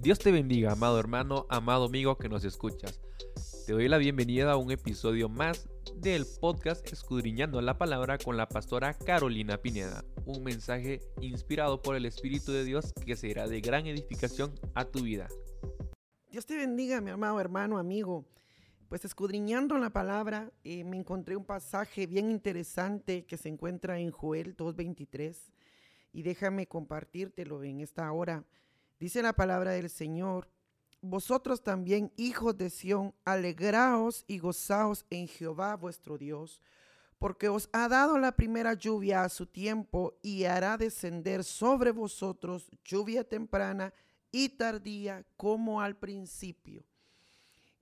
Dios te bendiga, amado hermano, amado amigo que nos escuchas. Te doy la bienvenida a un episodio más del podcast Escudriñando la Palabra con la pastora Carolina Pineda. Un mensaje inspirado por el Espíritu de Dios que será de gran edificación a tu vida. Dios te bendiga, mi amado hermano, amigo. Pues escudriñando la palabra, eh, me encontré un pasaje bien interesante que se encuentra en Joel 2.23 y déjame compartírtelo en esta hora. Dice la palabra del Señor, vosotros también, hijos de Sión, alegraos y gozaos en Jehová vuestro Dios, porque os ha dado la primera lluvia a su tiempo y hará descender sobre vosotros lluvia temprana y tardía como al principio.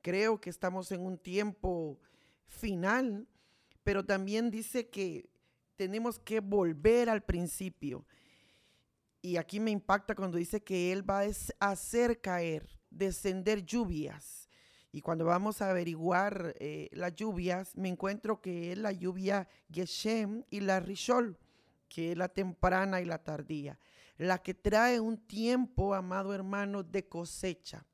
Creo que estamos en un tiempo final, pero también dice que tenemos que volver al principio. Y aquí me impacta cuando dice que Él va a hacer caer, descender lluvias. Y cuando vamos a averiguar eh, las lluvias, me encuentro que es la lluvia Geshem y la Rishol, que es la temprana y la tardía, la que trae un tiempo, amado hermano, de cosecha.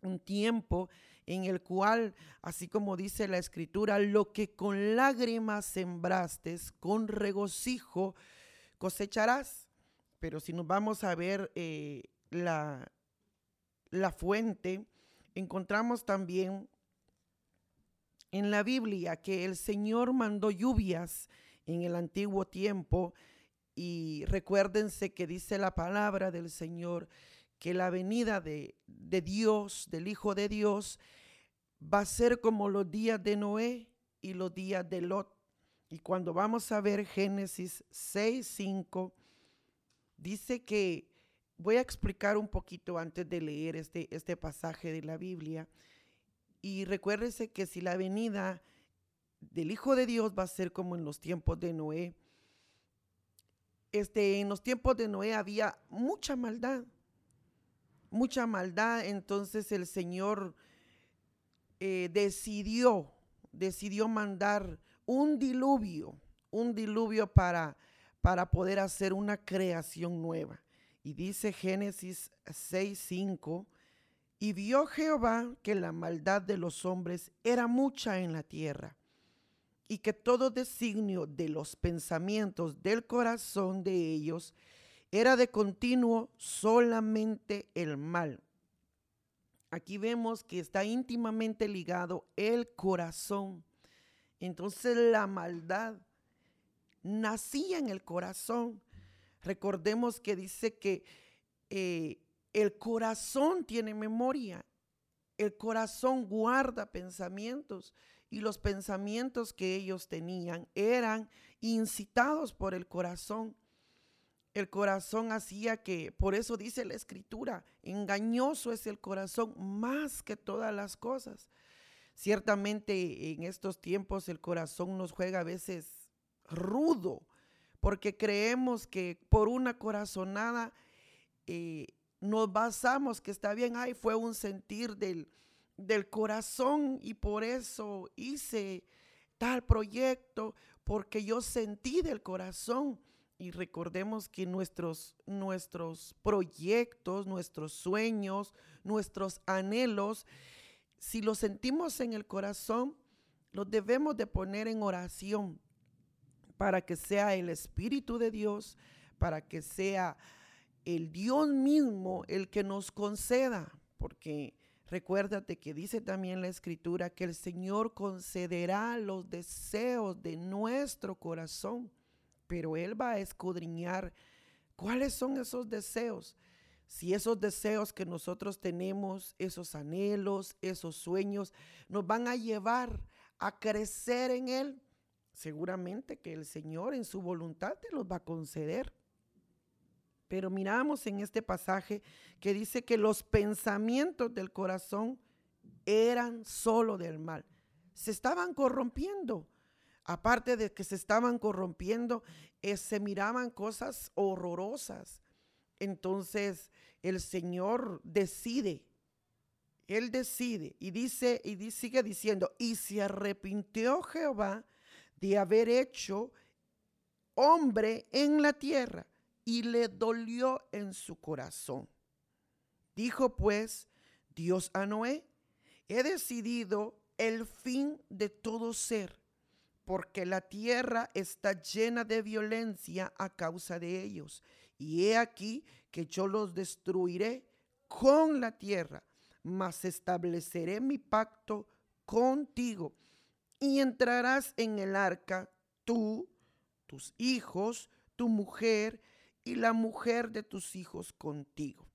Un tiempo en el cual, así como dice la escritura, lo que con lágrimas sembraste, con regocijo cosecharás. Pero si nos vamos a ver eh, la, la fuente, encontramos también en la Biblia que el Señor mandó lluvias en el antiguo tiempo y recuérdense que dice la palabra del Señor que la venida de, de, Dios, del Hijo de Dios, va a ser como los días de Noé y los días de Lot. Y cuando vamos a ver Génesis 6, 5, dice que, voy a explicar un poquito antes de leer este, este pasaje de la Biblia. Y recuérdese que si la venida del Hijo de Dios va a ser como en los tiempos de Noé, este, en los tiempos de Noé había mucha maldad, mucha maldad, entonces el Señor eh, decidió, decidió mandar un diluvio, un diluvio para, para poder hacer una creación nueva. Y dice Génesis 6:5, y vio Jehová que la maldad de los hombres era mucha en la tierra, y que todo designio de los pensamientos del corazón de ellos era de continuo solamente el mal. Aquí vemos que está íntimamente ligado el corazón. Entonces la maldad nacía en el corazón. Recordemos que dice que eh, el corazón tiene memoria, el corazón guarda pensamientos y los pensamientos que ellos tenían eran incitados por el corazón. El corazón hacía que, por eso dice la escritura, engañoso es el corazón más que todas las cosas. Ciertamente en estos tiempos el corazón nos juega a veces rudo, porque creemos que por una corazonada eh, nos basamos que está bien, ay, fue un sentir del, del corazón y por eso hice tal proyecto, porque yo sentí del corazón. Y recordemos que nuestros, nuestros proyectos, nuestros sueños, nuestros anhelos, si los sentimos en el corazón, los debemos de poner en oración para que sea el Espíritu de Dios, para que sea el Dios mismo el que nos conceda, porque recuérdate que dice también la Escritura que el Señor concederá los deseos de nuestro corazón, pero Él va a escudriñar cuáles son esos deseos. Si esos deseos que nosotros tenemos, esos anhelos, esos sueños, nos van a llevar a crecer en Él, seguramente que el Señor en su voluntad te los va a conceder. Pero miramos en este pasaje que dice que los pensamientos del corazón eran solo del mal. Se estaban corrompiendo. Aparte de que se estaban corrompiendo, eh, se miraban cosas horrorosas. Entonces el Señor decide, Él decide y dice y sigue diciendo, y se arrepintió Jehová de haber hecho hombre en la tierra y le dolió en su corazón. Dijo pues Dios a Noé, he decidido el fin de todo ser, porque la tierra está llena de violencia a causa de ellos. Y he aquí que yo los destruiré con la tierra, mas estableceré mi pacto contigo. Y entrarás en el arca tú, tus hijos, tu mujer y la mujer de tus hijos contigo.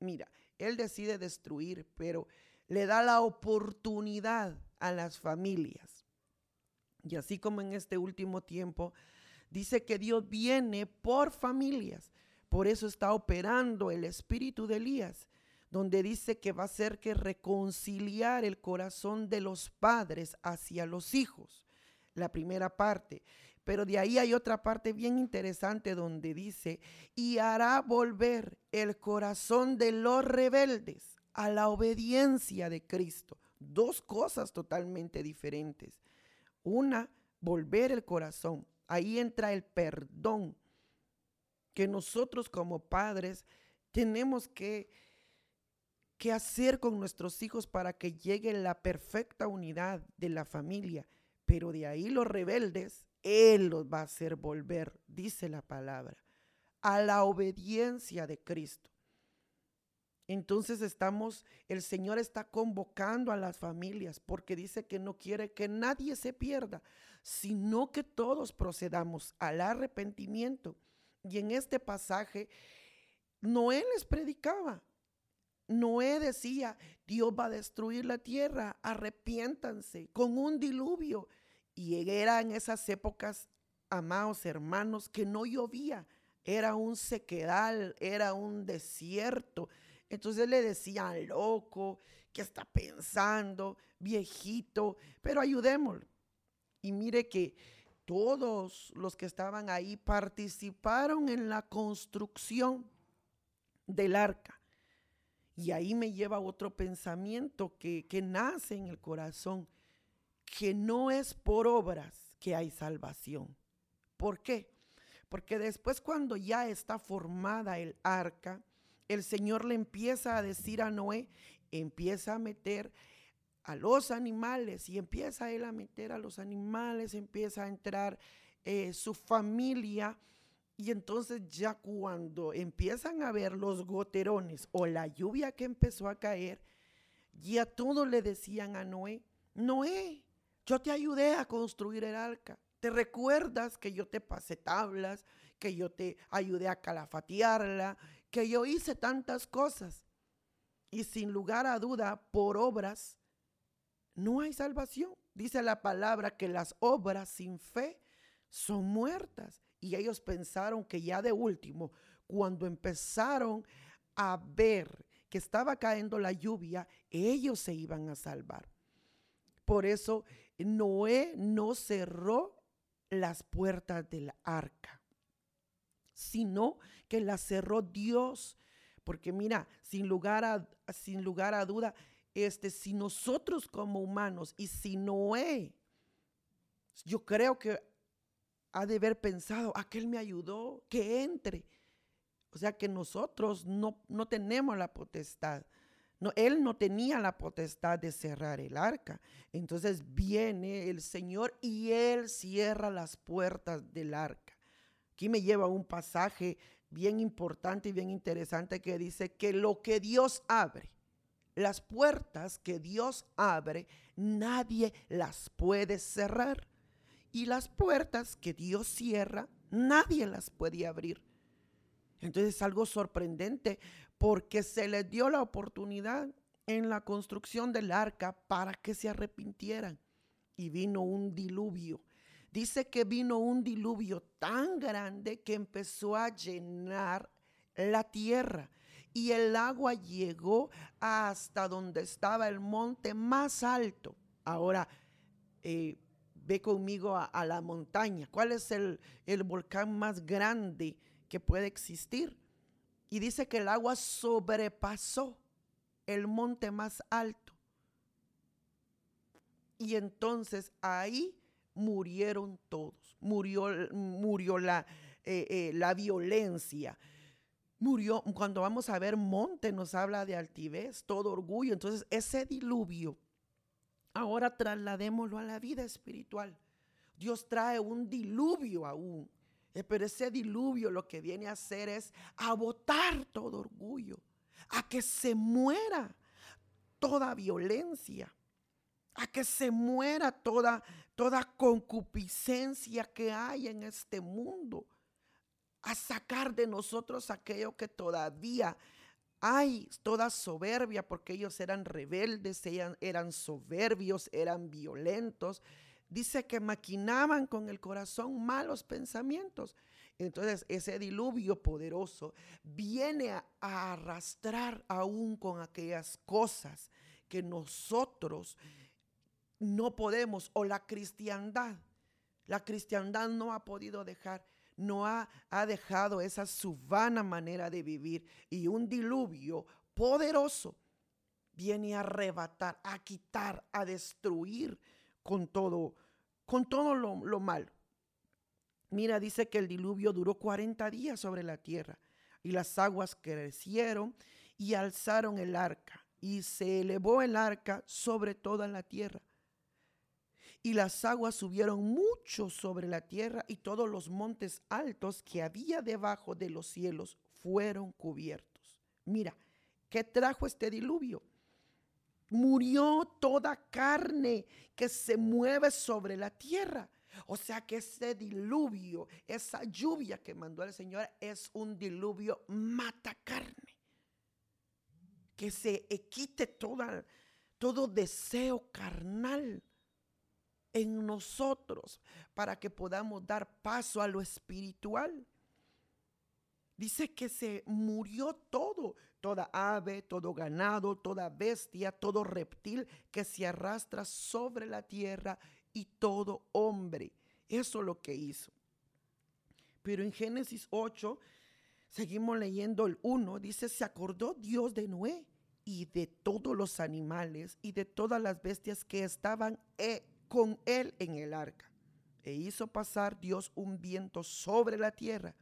Mira, él decide destruir, pero le da la oportunidad a las familias. Y así como en este último tiempo, dice que Dios viene por familias. Por eso está operando el espíritu de Elías, donde dice que va a ser que reconciliar el corazón de los padres hacia los hijos. La primera parte. Pero de ahí hay otra parte bien interesante donde dice, y hará volver el corazón de los rebeldes a la obediencia de Cristo. Dos cosas totalmente diferentes. Una, volver el corazón. Ahí entra el perdón que nosotros como padres tenemos que, que hacer con nuestros hijos para que llegue la perfecta unidad de la familia. Pero de ahí los rebeldes él los va a hacer volver, dice la palabra, a la obediencia de Cristo. Entonces estamos, el Señor está convocando a las familias porque dice que no quiere que nadie se pierda, sino que todos procedamos al arrepentimiento. Y en este pasaje, Noé les predicaba. Noé decía, Dios va a destruir la tierra, arrepiéntanse con un diluvio. Y era en esas épocas, amados hermanos, que no llovía. Era un sequedal, era un desierto. Entonces le decían loco, que está pensando, viejito, pero ayudémoslo. Y mire que todos los que estaban ahí participaron en la construcción del arca. Y ahí me lleva otro pensamiento que, que nace en el corazón que no es por obras que hay salvación. ¿Por qué? Porque después cuando ya está formada el arca, el Señor le empieza a decir a Noé, empieza a meter a los animales y empieza él a meter a los animales, empieza a entrar eh, su familia. Y entonces ya cuando empiezan a ver los goterones o la lluvia que empezó a caer, ya todos le decían a Noé, Noé, yo te ayudé a construir el arca. ¿Te recuerdas que yo te pasé tablas, que yo te ayudé a calafatearla, que yo hice tantas cosas? Y sin lugar a duda, por obras, no hay salvación. Dice la palabra que las obras sin fe son muertas. Y ellos pensaron que ya de último, cuando empezaron a ver que estaba cayendo la lluvia, ellos se iban a salvar. Por eso Noé no cerró las puertas del arca, sino que las cerró Dios. Porque mira, sin lugar a, sin lugar a duda, este, si nosotros como humanos y si Noé, yo creo que ha de haber pensado, aquel me ayudó, que entre. O sea que nosotros no, no tenemos la potestad. No, él no tenía la potestad de cerrar el arca. Entonces viene el Señor y él cierra las puertas del arca. Aquí me lleva un pasaje bien importante y bien interesante que dice que lo que Dios abre, las puertas que Dios abre, nadie las puede cerrar. Y las puertas que Dios cierra, nadie las puede abrir. Entonces es algo sorprendente porque se les dio la oportunidad en la construcción del arca para que se arrepintieran. Y vino un diluvio. Dice que vino un diluvio tan grande que empezó a llenar la tierra y el agua llegó hasta donde estaba el monte más alto. Ahora, eh, ve conmigo a, la montaña. ¿Cuál es el, el volcán más grande que puede existir? Y dice que el agua sobrepasó el monte más alto. Y entonces ahí murieron todos. Murió, murió la, eh, eh, la violencia. murió, cuando vamos a ver monte nos habla de altivez, todo orgullo. Entonces ese diluvio, ahora trasladémoslo a la vida espiritual. Dios trae un diluvio aún. Eh, pero ese diluvio lo que viene a hacer es a botar todo orgullo, a que se muera toda violencia, a que se muera toda, toda concupiscencia que hay en este mundo, a sacar de nosotros aquello que todavía hay, toda soberbia, porque ellos eran rebeldes, eran, soberbios, eran violentos. Dice que maquinaban con el corazón malos pensamientos. Entonces ese diluvio poderoso viene a, arrastrar aún con aquellas cosas que nosotros no podemos, o la cristiandad, la cristiandad no ha podido dejar, no ha, ha dejado esa su vana manera de vivir. Y un diluvio poderoso viene a arrebatar, a quitar, a destruir con todo, con todo lo, lo malo. Mira, dice que el diluvio duró 40 días sobre la tierra y las aguas crecieron y alzaron el arca y se elevó el arca sobre toda la tierra. Y las aguas subieron mucho sobre la tierra y todos los montes altos que había debajo de los cielos fueron cubiertos. Mira, ¿qué trajo este diluvio? Murió toda carne que se mueve sobre la tierra. O sea que ese diluvio, esa lluvia que mandó el Señor es un diluvio mata carne. Que se quite todo deseo carnal en nosotros para que podamos dar paso a lo espiritual. Dice que se murió todo, toda ave, todo ganado, toda bestia, todo reptil que se arrastra sobre la tierra y todo hombre. Eso es lo que hizo. Pero en Génesis 8, seguimos leyendo el 1, dice, se acordó Dios de Noé y de todos los animales y de todas las bestias que estaban eh, con él en el arca. E hizo pasar Dios un viento sobre la tierra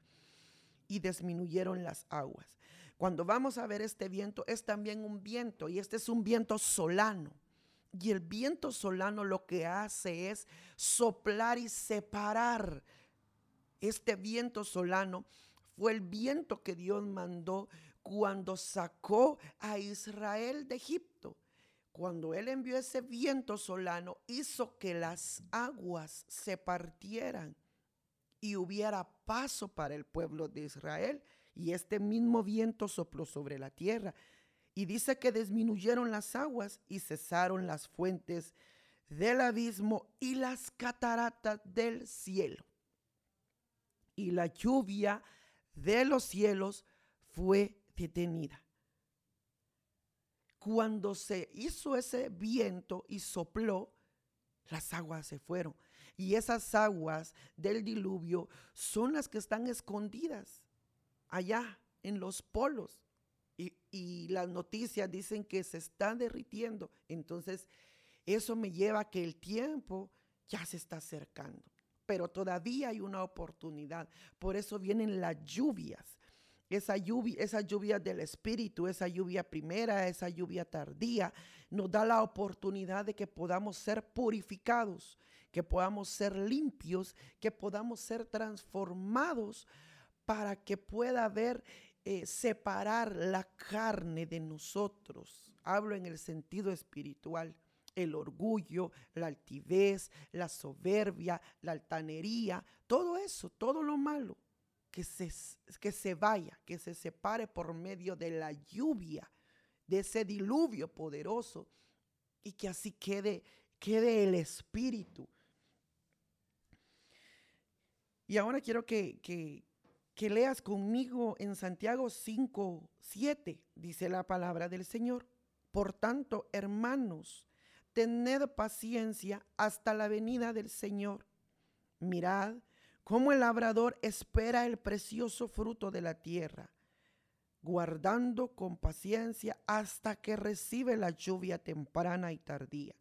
y disminuyeron las aguas. Cuando vamos a ver este viento, es también un viento y este es un viento solano. Y el viento solano lo que hace es soplar y separar. Este viento solano fue el viento que Dios mandó cuando sacó a Israel de Egipto. Cuando Él envió ese viento solano, hizo que las aguas se partieran y hubiera paso para el pueblo de Israel. Y este mismo viento sopló sobre la tierra. Y dice que disminuyeron las aguas y cesaron las fuentes del abismo y las cataratas del cielo. Y la lluvia de los cielos fue detenida. Cuando se hizo ese viento y sopló, las aguas se fueron. Y esas aguas del diluvio son las que están escondidas allá en los polos. Y, las noticias dicen que se están derritiendo. Entonces, eso me lleva a que el tiempo ya se está acercando. Pero todavía hay una oportunidad. Por eso vienen las lluvias. Esa lluvia, esa lluvia del Espíritu, esa lluvia primera, esa lluvia tardía, nos da la oportunidad de que podamos ser purificados, que podamos ser limpios, que podamos ser transformados para que pueda haber, eh, separar la carne de nosotros. Hablo en el sentido espiritual. El orgullo, la altivez, la soberbia, la altanería, todo eso, todo lo malo, que se, que se vaya, que se separe por medio de la lluvia, de ese diluvio poderoso, y que así quede, quede el espíritu. Y ahora quiero que, que leas conmigo en Santiago 5, 7, dice la palabra del Señor. Por tanto, hermanos, tened paciencia hasta la venida del Señor. Mirad cómo el labrador espera el precioso fruto de la tierra, guardando con paciencia hasta que recibe la lluvia temprana y tardía.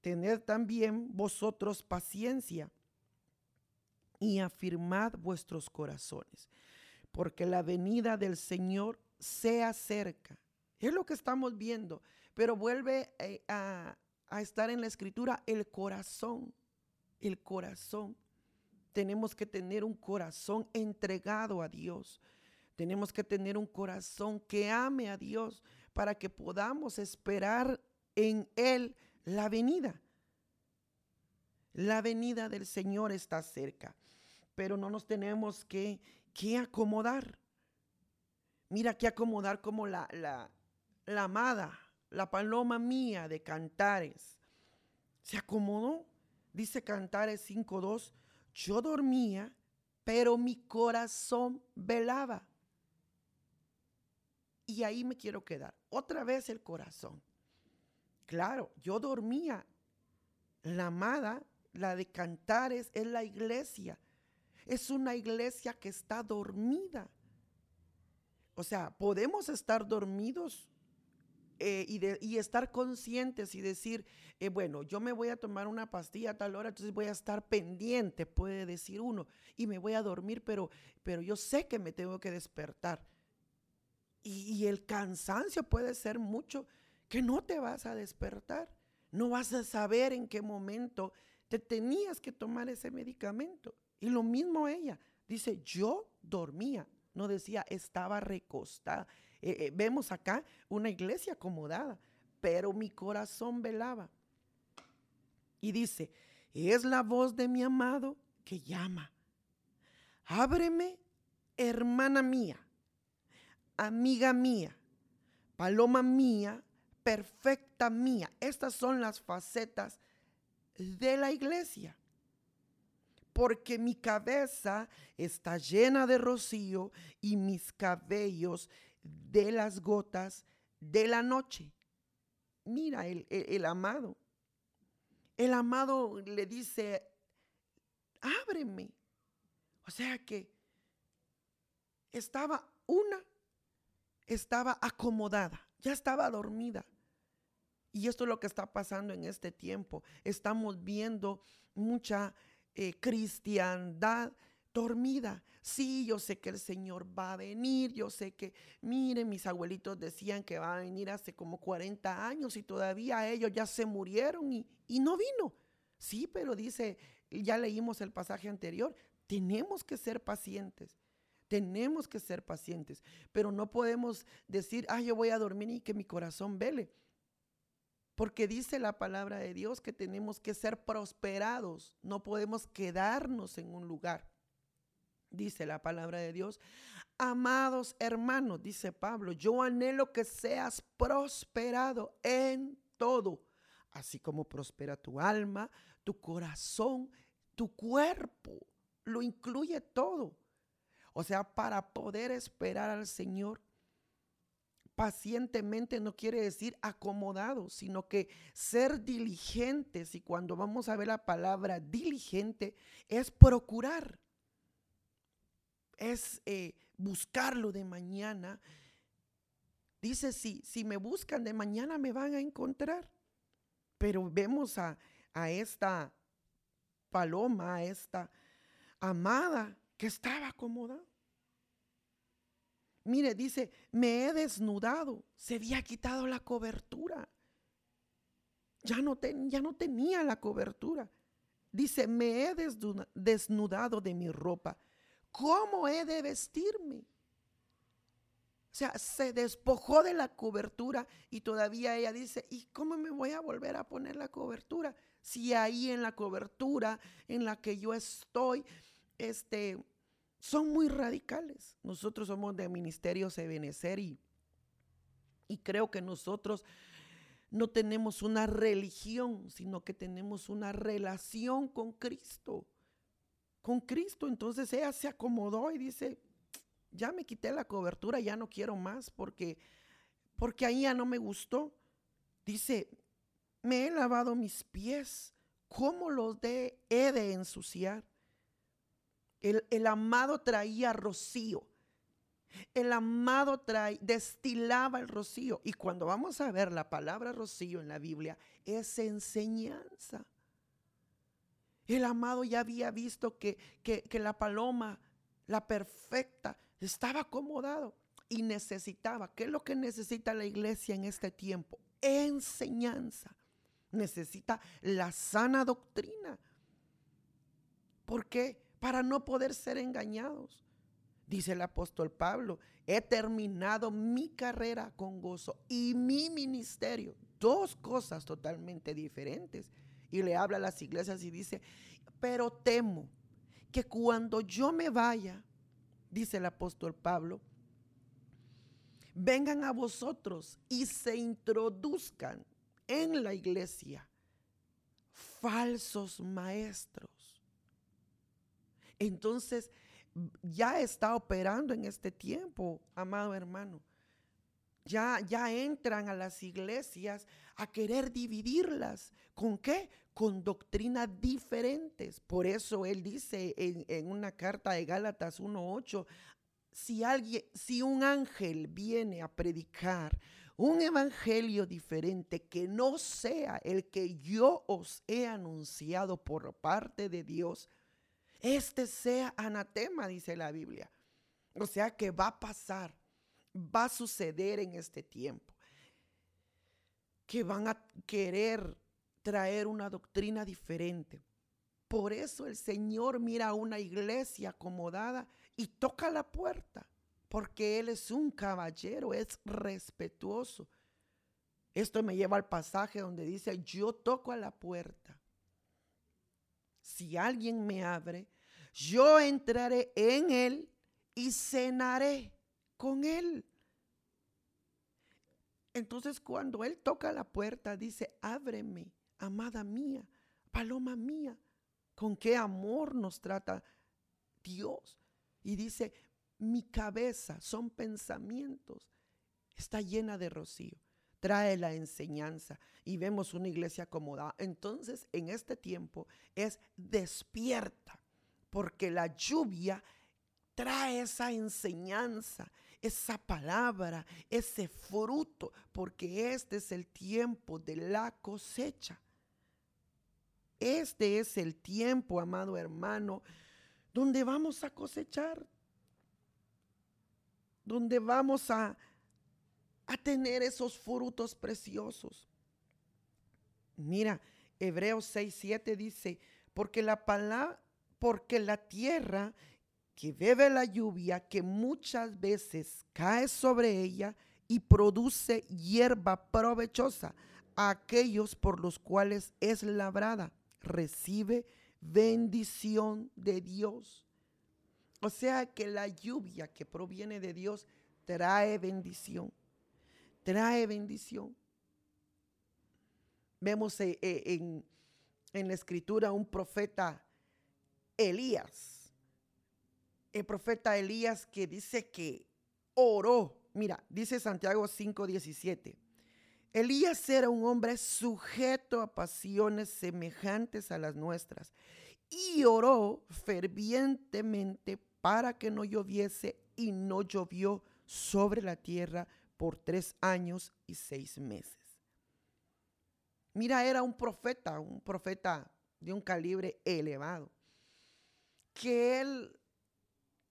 Tened también vosotros paciencia y afirmad vuestros corazones, porque la venida del Señor se acerca. Es lo que estamos viendo, pero vuelve eh, a, a estar en la escritura el corazón, el corazón. Tenemos que tener un corazón entregado a Dios. Tenemos que tener un corazón que ame a Dios para que podamos esperar en Él la venida. La venida del Señor está cerca, pero no nos tenemos que, que acomodar. Mira que acomodar como la, la, la amada, la paloma mía de Cantares. Se acomodó. Dice Cantares 5.2, yo dormía, pero mi corazón velaba. Y ahí me quiero quedar. Otra vez el corazón. Claro, yo dormía. La amada, la de Cantares, es la iglesia. Es una iglesia que está dormida. O sea, podemos estar dormidos eh, y, estar conscientes y decir, eh, bueno, yo me voy a tomar una pastilla a tal hora, entonces voy a estar pendiente, puede decir uno, y me voy a dormir, pero, pero yo sé que me tengo que despertar. Y, y el cansancio puede ser mucho que no te vas a despertar, no vas a saber en qué momento te tenías que tomar ese medicamento. Y lo mismo ella, dice, yo dormía, no decía, estaba recostada. Eh, eh, vemos acá una iglesia acomodada, pero mi corazón velaba. Y dice, es la voz de mi amado que llama. Ábreme, hermana mía, amiga mía, paloma mía, perfecta mía. Estas son las facetas de la iglesia. Porque mi cabeza está llena de rocío y mis cabellos de las gotas de la noche. Mira, el, amado. El amado le dice, ábreme. O sea que estaba una, estaba acomodada, ya estaba dormida. Y esto es lo que está pasando en este tiempo. Estamos viendo mucha eh, cristiandad dormida. Sí, yo sé que el Señor va a venir, yo sé que, miren, mis abuelitos decían que va a venir hace como 40 años y todavía ellos ya se murieron y, y no vino. Sí, pero dice, ya leímos el pasaje anterior, tenemos que ser pacientes. Tenemos que ser pacientes, pero no podemos decir, ah, yo voy a dormir y que mi corazón vele. Porque dice la palabra de Dios que tenemos que ser prosperados, no podemos quedarnos en un lugar dice la palabra de Dios. Amados hermanos, dice Pablo, yo anhelo que seas prosperado en todo, así como prospera tu alma, tu corazón, tu cuerpo, lo incluye todo. O sea, para poder esperar al Señor pacientemente no quiere decir acomodado, sino que ser diligentes. Y cuando vamos a ver la palabra diligente, es procurar es eh, buscarlo de mañana. Dice, si, si me buscan de mañana me van a encontrar. Pero vemos a, a esta paloma, a esta amada que estaba acomodada. Mire, dice, me he desnudado, se había quitado la cobertura. Ya no, ya no tenía la cobertura. Dice, me he desnudado de mi ropa ¿Cómo he de vestirme? O sea, se despojó de la cobertura y todavía ella dice, ¿y cómo me voy a volver a poner la cobertura? Si ahí en la cobertura en la que yo estoy, este, son muy radicales. Nosotros somos de Ministerio Sebenecer y, y creo que nosotros no tenemos una religión, sino que tenemos una relación con Cristo con Cristo. Entonces ella se acomodó y dice, ya me quité la cobertura, ya no quiero más porque, porque ahí ya no me gustó. Dice, me he lavado mis pies, ¿cómo los de, he de ensuciar? El, el amado traía rocío. El amado trae, destilaba el rocío. Y cuando vamos a ver la palabra rocío en la Biblia, es enseñanza. El amado ya había visto que, que, la paloma, la perfecta, estaba acomodado y necesitaba. ¿Qué es lo que necesita la iglesia en este tiempo? Enseñanza. Necesita la sana doctrina. ¿Por qué? Para no poder ser engañados. Dice el apóstol Pablo, he terminado mi carrera con gozo y mi ministerio. Dos cosas totalmente diferentes. Y le habla a las iglesias y dice, pero temo que cuando yo me vaya, dice el apóstol Pablo, vengan a vosotros y se introduzcan en la iglesia falsos maestros. Entonces, ya está operando en este tiempo, amado hermano. Ya, ya entran a las iglesias a querer dividirlas. ¿Con qué? Con doctrinas diferentes. Por eso él dice en, una carta de Gálatas 1.8, si alguien, si un ángel viene a predicar un evangelio diferente que no sea el que yo os he anunciado por parte de Dios, este sea anatema, dice la Biblia. O sea que va a pasar, va a suceder en este tiempo, que van a querer traer una doctrina diferente. Por eso el Señor mira a una iglesia acomodada y toca la puerta, porque Él es un caballero, es respetuoso. Esto me lleva al pasaje donde dice, yo toco a la puerta. Si alguien me abre, yo entraré en Él y cenaré con Él. Entonces cuando Él toca la puerta, dice, ábreme, amada mía, paloma mía. Con qué amor nos trata Dios. Y dice, mi cabeza son pensamientos, está llena de rocío, trae la enseñanza y vemos una iglesia acomodada. Entonces, en este tiempo es despierta, porque la lluvia trae esa enseñanza, esa palabra, ese fruto, porque este es el tiempo de la cosecha. Este es el tiempo, amado hermano, donde vamos a cosechar, donde vamos a, a tener esos frutos preciosos. Mira, Hebreos 6, 7 dice, porque la palabra, porque la tierra que bebe la lluvia, que muchas veces cae sobre ella y produce hierba provechosa a aquellos por los cuales es labrada, recibe bendición de Dios. O sea que la lluvia que proviene de Dios trae bendición. Trae bendición. Vemos eh, eh, en, en la escritura un profeta Elías. El profeta Elías que dice que oró. Mira, dice Santiago 5:17. Elías era un hombre sujeto a pasiones semejantes a las nuestras y oró fervientemente para que no lloviese y no llovió sobre la tierra por tres años y seis meses. Mira, era un profeta, un profeta de un calibre elevado, que él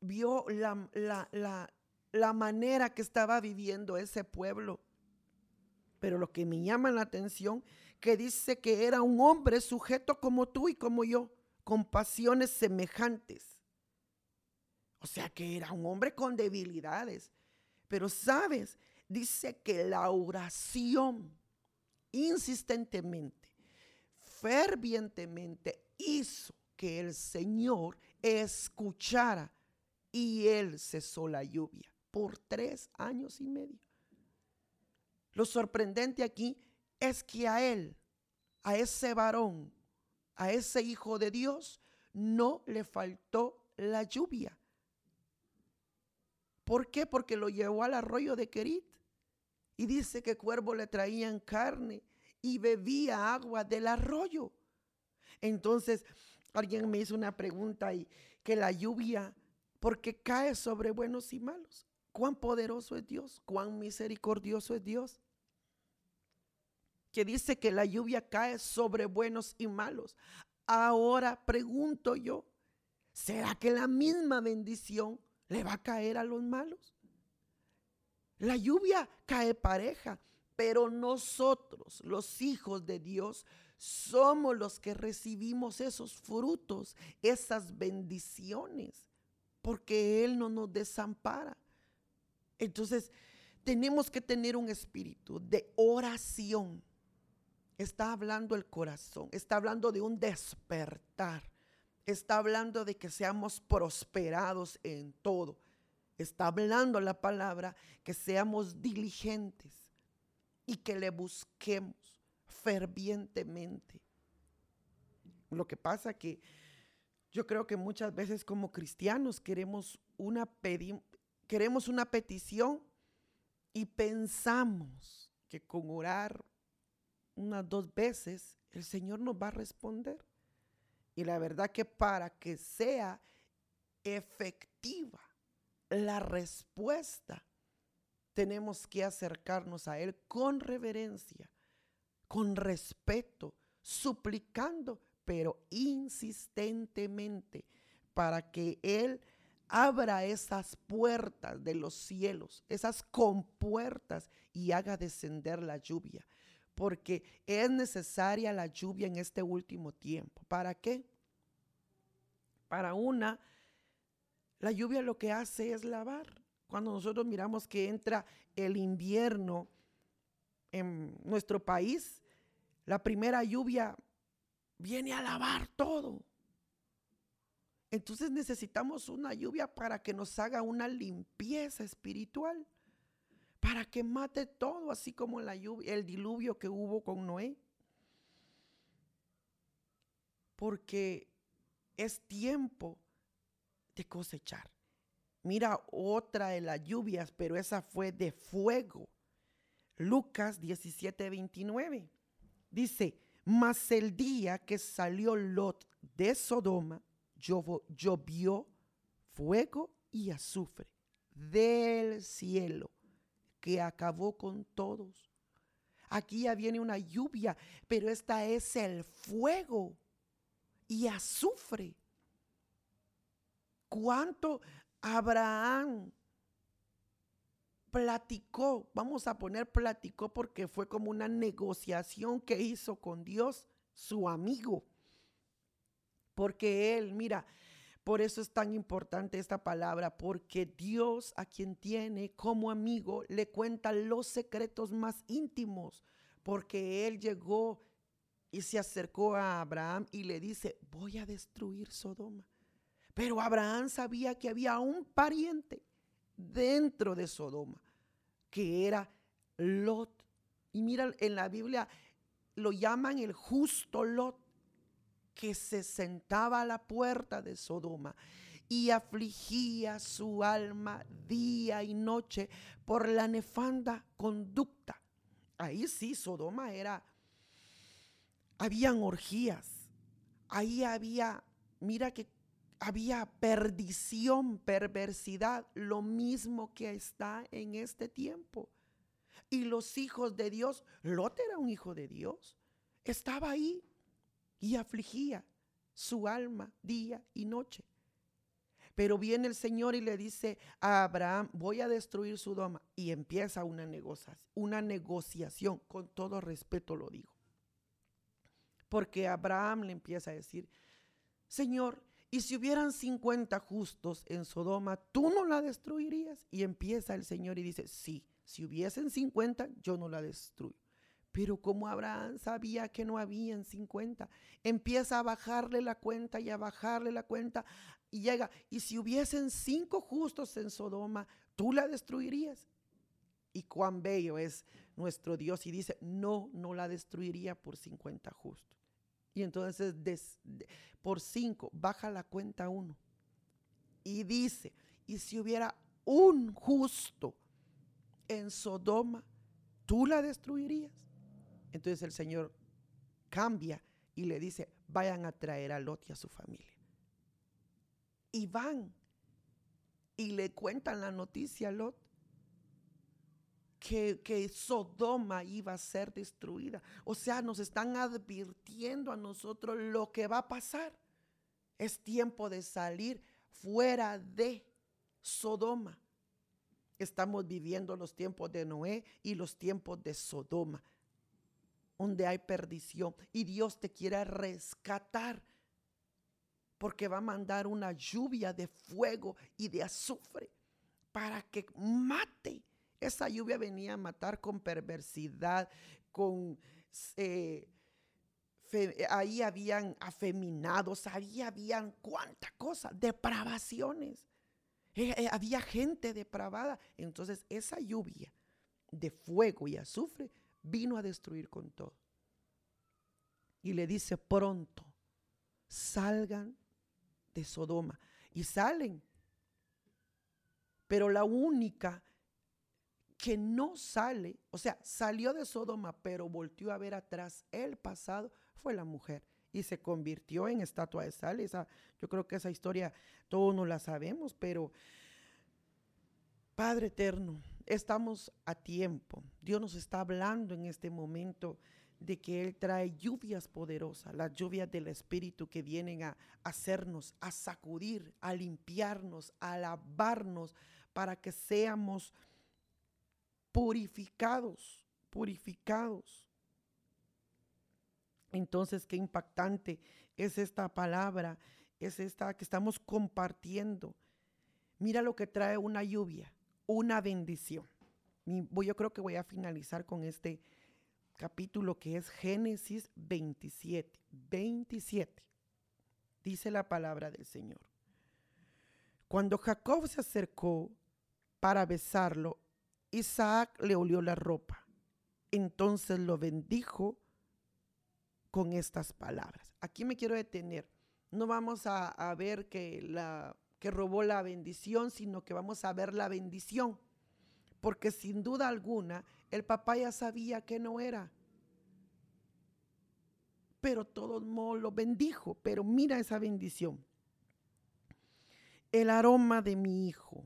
vio la, la, la manera que estaba viviendo ese pueblo pero lo que me llama la atención, que dice que era un hombre sujeto como tú y como yo, con pasiones semejantes. O sea que era un hombre con debilidades. Pero sabes, dice que la oración insistentemente, fervientemente hizo que el Señor escuchara y él cesó la lluvia por tres años y medio. Lo sorprendente aquí es que a él, a ese varón, a ese hijo de Dios, no le faltó la lluvia. ¿Por qué? Porque lo llevó al arroyo de Kerit. Y dice que cuervo le traían carne y bebía agua del arroyo. Entonces, alguien me hizo una pregunta y que la lluvia, porque cae sobre buenos y malos cuán poderoso es Dios, cuán misericordioso es Dios. Que dice que la lluvia cae sobre buenos y malos. Ahora pregunto yo, ¿será que la misma bendición le va a caer a los malos. La lluvia cae pareja, pero nosotros, los hijos de Dios, somos los que recibimos esos frutos, esas bendiciones, porque Él no nos desampara. Entonces, tenemos que tener un espíritu de oración. Está hablando el corazón, está hablando de un despertar, está hablando de que seamos prosperados en todo. Está hablando la palabra que seamos diligentes y que le busquemos fervientemente. Lo que pasa que yo creo que muchas veces como cristianos queremos una, queremos una petición y pensamos que con orar unas dos veces el Señor nos va a responder. Y la verdad que para que sea efectiva la respuesta, tenemos que acercarnos a Él con reverencia, con respeto, suplicando, pero insistentemente, para que Él abra esas puertas de los cielos, esas compuertas y haga descender la lluvia, porque es necesaria la lluvia en este último tiempo. ¿Para qué? Para una, la lluvia lo que hace es lavar. Cuando nosotros miramos que entra el invierno en nuestro país, la primera lluvia viene a lavar todo. Entonces necesitamos una lluvia para que nos haga una limpieza espiritual, para que mate todo, así como la lluvia, el diluvio que hubo con Noé. Porque es tiempo de cosechar. Mira otra de las lluvias, pero esa fue de fuego. Lucas 17, 29. Dice, mas el día que salió Lot de Sodoma, llovió fuego y azufre del cielo que acabó con todos. Aquí ya viene una lluvia, pero esta es el fuego y azufre. ¿Cuánto Abraham platicó? Vamos a poner platicó porque fue como una negociación que hizo con Dios, su amigo porque Él, mira, por eso es tan importante esta palabra, porque Dios a quien tiene como amigo le cuenta los secretos más íntimos, porque Él llegó y se acercó a Abraham y le dice, voy a destruir Sodoma. Pero Abraham sabía que había un pariente dentro de Sodoma, que era Lot. Y mira, en la Biblia lo llaman el justo Lot que se sentaba a la puerta de Sodoma y afligía su alma día y noche por la nefanda conducta. Ahí sí, Sodoma era, habían orgías, ahí había, mira que había perdición, perversidad, lo mismo que está en este tiempo. Y los hijos de Dios, Lot era un hijo de Dios, estaba ahí y afligía su alma día y noche. Pero viene el Señor y le dice a Abraham, voy a destruir su doma. Y empieza una una negociación, con todo respeto lo digo. Porque Abraham le empieza a decir, Señor, y si hubieran 50 justos en Sodoma, ¿tú no la destruirías? Y empieza el Señor y dice, sí, si hubiesen 50, yo no la destruyo. Pero como Abraham sabía que no habían 50, empieza a bajarle la cuenta y a bajarle la cuenta y llega, y si hubiesen cinco justos en Sodoma, tú la destruirías. Y cuán bello es nuestro Dios y dice, no, no la destruiría por 50 justos. Y entonces por cinco baja la cuenta uno y dice, y si hubiera un justo en Sodoma, tú la destruirías. Entonces el Señor cambia y le dice, vayan a traer a Lot y a su familia. Y van y le cuentan la noticia a Lot que, que, Sodoma iba a ser destruida. O sea, nos están advirtiendo a nosotros lo que va a pasar. Es tiempo de salir fuera de Sodoma. Estamos viviendo los tiempos de Noé y los tiempos de Sodoma, donde hay perdición y Dios te quiere rescatar porque va a mandar una lluvia de fuego y de azufre para que mate. Esa lluvia venía a matar con perversidad, con... Eh, ahí habían afeminados, ahí habían cuánta cosa, depravaciones. Eh, eh, había gente depravada. Entonces esa lluvia de fuego y azufre vino a destruir con todo. Y le dice pronto, salgan de Sodoma. Y salen. Pero la única que no sale, o sea, salió de Sodoma, pero volvió a ver atrás el pasado, fue la mujer y se convirtió en estatua de sal. Esa, yo creo que esa historia todos no la sabemos, pero Padre eterno, estamos a tiempo. Dios nos está hablando en este momento de que Él trae lluvias poderosas, las lluvias del Espíritu que vienen a hacernos, a sacudir, a limpiarnos, a lavarnos, para que seamos purificados, purificados. Entonces, qué impactante es esta palabra, es esta que estamos compartiendo. Mira lo que trae una lluvia, una bendición. Yo creo que voy a finalizar con este capítulo que es Génesis 27. 27. Dice la palabra del Señor. Cuando Jacob se acercó para besarlo, Isaac le olió la ropa. Entonces lo bendijo con estas palabras. Aquí me quiero detener. No vamos a, ver que, la, que robó la bendición, sino que vamos a ver la bendición. Porque sin duda alguna, el papá ya sabía que no era. Pero todo modos lo bendijo. Pero mira esa bendición. El aroma de mi hijo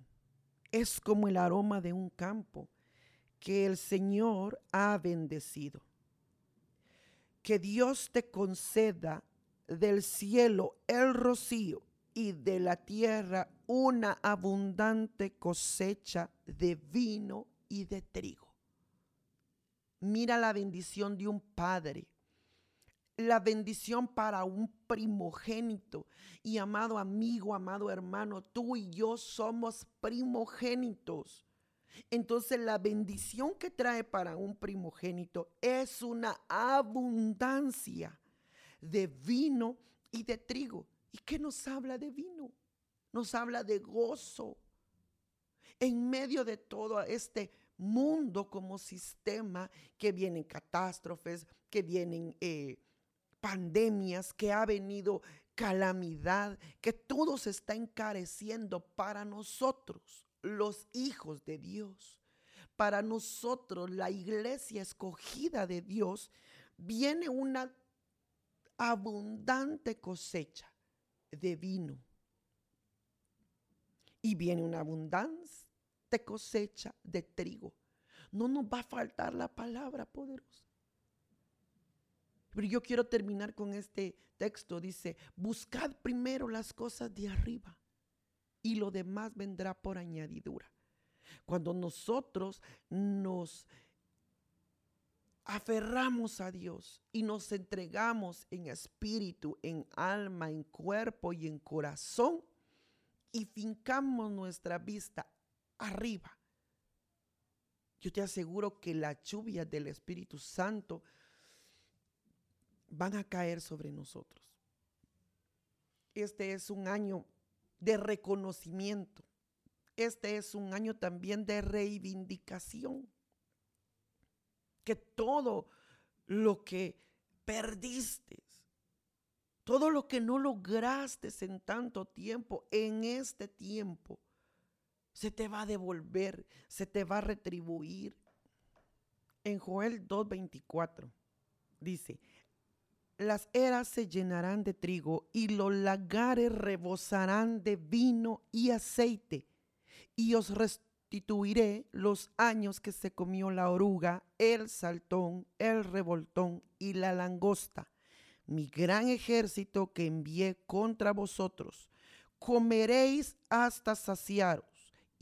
es como el aroma de un campo que el Señor ha bendecido que Dios te conceda del cielo el rocío y de la tierra una abundante cosecha de vino y de trigo. Mira la bendición de un padre, la bendición para un primogénito. Y amado amigo, amado hermano, tú y yo somos primogénitos. Entonces la bendición que trae para un primogénito es una abundancia de vino y de trigo. ¿Y qué nos habla de vino? Nos habla de gozo. En medio de todo este mundo como sistema, que vienen catástrofes, que vienen eh, pandemias, que ha venido calamidad, que todo se está encareciendo para nosotros los hijos de Dios. Para nosotros, la iglesia escogida de Dios, viene una abundante cosecha de vino. Y viene una abundancia de cosecha de trigo. No nos va a faltar la palabra poderosa. Pero yo quiero terminar con este texto. Dice, buscad primero las cosas de arriba y lo demás vendrá por añadidura. Cuando nosotros nos aferramos a Dios y nos entregamos en espíritu, en alma, en cuerpo y en corazón y fincamos nuestra vista arriba, yo te aseguro que las lluvias del Espíritu Santo van a caer sobre nosotros. Este es un año de reconocimiento. Este es un año también de reivindicación. Que todo lo que perdiste, todo lo que no lograste en tanto tiempo, en este tiempo, se te va a devolver, se te va a retribuir. En Joel 2.24 dice, las eras se llenarán de trigo y los lagares rebosarán de vino y aceite. Y os restituiré los años que se comió la oruga, el saltón, el revoltón y la langosta, mi gran ejército que envié contra vosotros. Comeréis hasta saciaros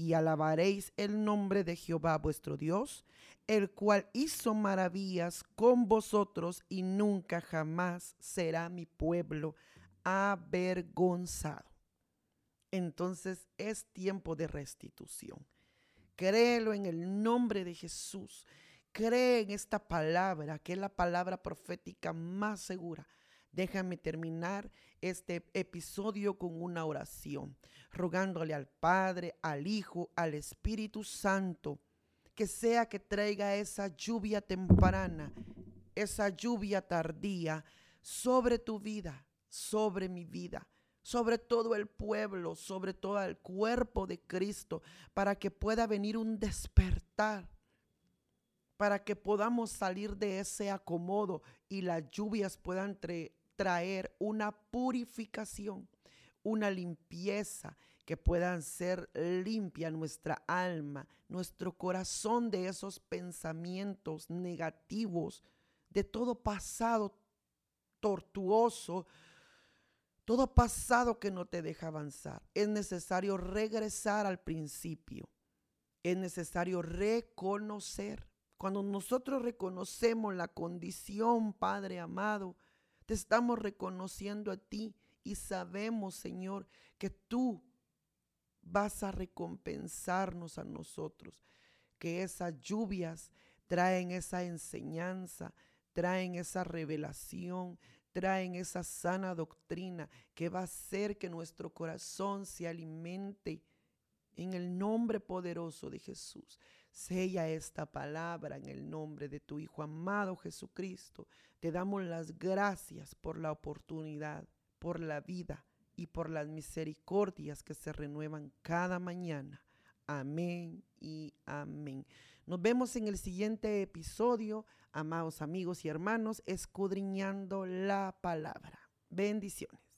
y alabaréis el nombre de Jehová vuestro Dios, el cual hizo maravillas con vosotros y nunca jamás será mi pueblo avergonzado. Entonces es tiempo de restitución. Créelo en el nombre de Jesús. Cree en esta palabra, que es la palabra profética más segura. Déjame terminar este episodio con una oración, rogándole al Padre, al Hijo, al Espíritu Santo, que sea que traiga esa lluvia temprana, esa lluvia tardía sobre tu vida, sobre mi vida, sobre todo el pueblo, sobre todo el cuerpo de Cristo, para que pueda venir un despertar, para que podamos salir de ese acomodo y las lluvias puedan traer una purificación, una limpieza, que puedan ser limpia nuestra alma, nuestro corazón de esos pensamientos negativos, de todo pasado tortuoso, todo pasado que no te deja avanzar. Es necesario regresar al principio. Es necesario reconocer. Cuando nosotros reconocemos la condición, Padre amado, te estamos reconociendo a ti y sabemos, Señor, que tú vas a recompensarnos a nosotros, que esas lluvias traen esa enseñanza, traen esa revelación, traen esa sana doctrina que va a hacer que nuestro corazón se alimente en el nombre poderoso de Jesús. Sella esta palabra en el nombre de tu Hijo amado Jesucristo. Te damos las gracias por la oportunidad, por la vida y por las misericordias que se renuevan cada mañana. Amén y amén. Nos vemos en el siguiente episodio, amados amigos y hermanos, escudriñando la palabra. Bendiciones.